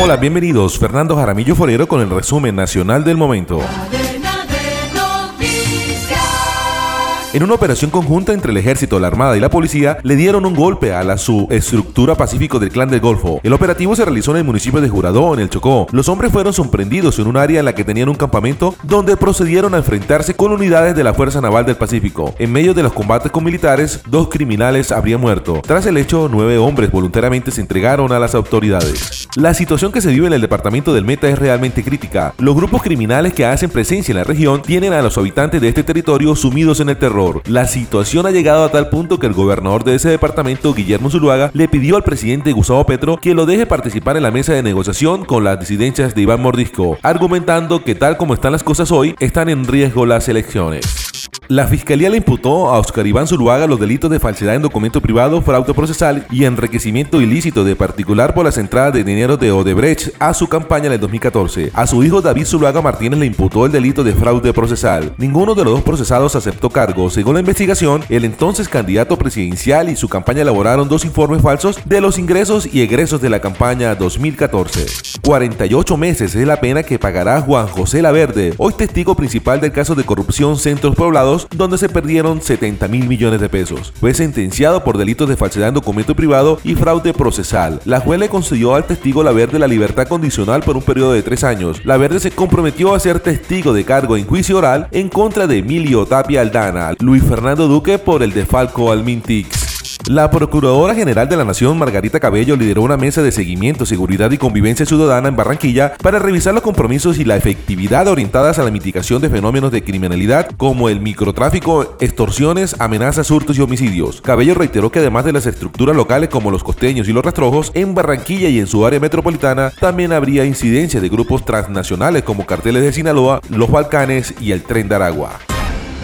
Hola, bienvenidos. Fernando Jaramillo Forero con el resumen nacional del momento. En una operación conjunta entre el ejército, la armada y la policía, le dieron un golpe a la subestructura pacífico del clan del Golfo. El operativo se realizó en el municipio de Juradó, en el Chocó. Los hombres fueron sorprendidos en un área en la que tenían un campamento donde procedieron a enfrentarse con unidades de la Fuerza Naval del Pacífico. En medio de los combates con militares, dos criminales habrían muerto. Tras el hecho, nueve hombres voluntariamente se entregaron a las autoridades. La situación que se vive en el departamento del Meta es realmente crítica. Los grupos criminales que hacen presencia en la región tienen a los habitantes de este territorio sumidos en el terror. La situación ha llegado a tal punto que el gobernador de ese departamento, Guillermo Zuluaga, le pidió al presidente Gustavo Petro que lo deje participar en la mesa de negociación con las disidencias de Iván Mordisco, argumentando que tal como están las cosas hoy, están en riesgo las elecciones. La fiscalía le imputó a Oscar Iván Zuluaga los delitos de falsedad en documento privado, fraude procesal y enriquecimiento ilícito de particular por las entradas de dinero de Odebrecht a su campaña en el 2014. A su hijo David Zuluaga Martínez le imputó el delito de fraude procesal. Ninguno de los dos procesados aceptó cargo. Según la investigación, el entonces candidato presidencial y su campaña elaboraron dos informes falsos de los ingresos y egresos de la campaña 2014. 48 meses es la pena que pagará Juan José Laverde, hoy testigo principal del caso de corrupción Centros Poblados donde se perdieron 70 mil millones de pesos. Fue sentenciado por delitos de falsedad en documento privado y fraude procesal. La juez le concedió al testigo la verde la libertad condicional por un periodo de tres años. La verde se comprometió a ser testigo de cargo en juicio oral en contra de Emilio Tapia Aldana, Luis Fernando Duque por el defalco al Mintix. La Procuradora General de la Nación, Margarita Cabello, lideró una mesa de seguimiento, seguridad y convivencia ciudadana en Barranquilla para revisar los compromisos y la efectividad orientadas a la mitigación de fenómenos de criminalidad como el microtráfico, extorsiones, amenazas, hurtos y homicidios. Cabello reiteró que además de las estructuras locales como los costeños y los rastrojos, en Barranquilla y en su área metropolitana también habría incidencia de grupos transnacionales como carteles de Sinaloa, los Balcanes y el Tren de Aragua.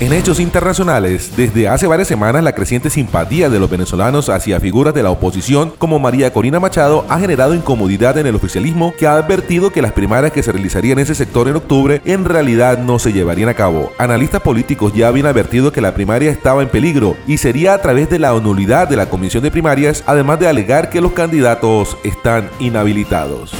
En hechos internacionales, desde hace varias semanas la creciente simpatía de los venezolanos hacia figuras de la oposición como María Corina Machado ha generado incomodidad en el oficialismo que ha advertido que las primarias que se realizarían en ese sector en octubre en realidad no se llevarían a cabo. Analistas políticos ya habían advertido que la primaria estaba en peligro y sería a través de la nulidad de la comisión de primarias, además de alegar que los candidatos están inhabilitados.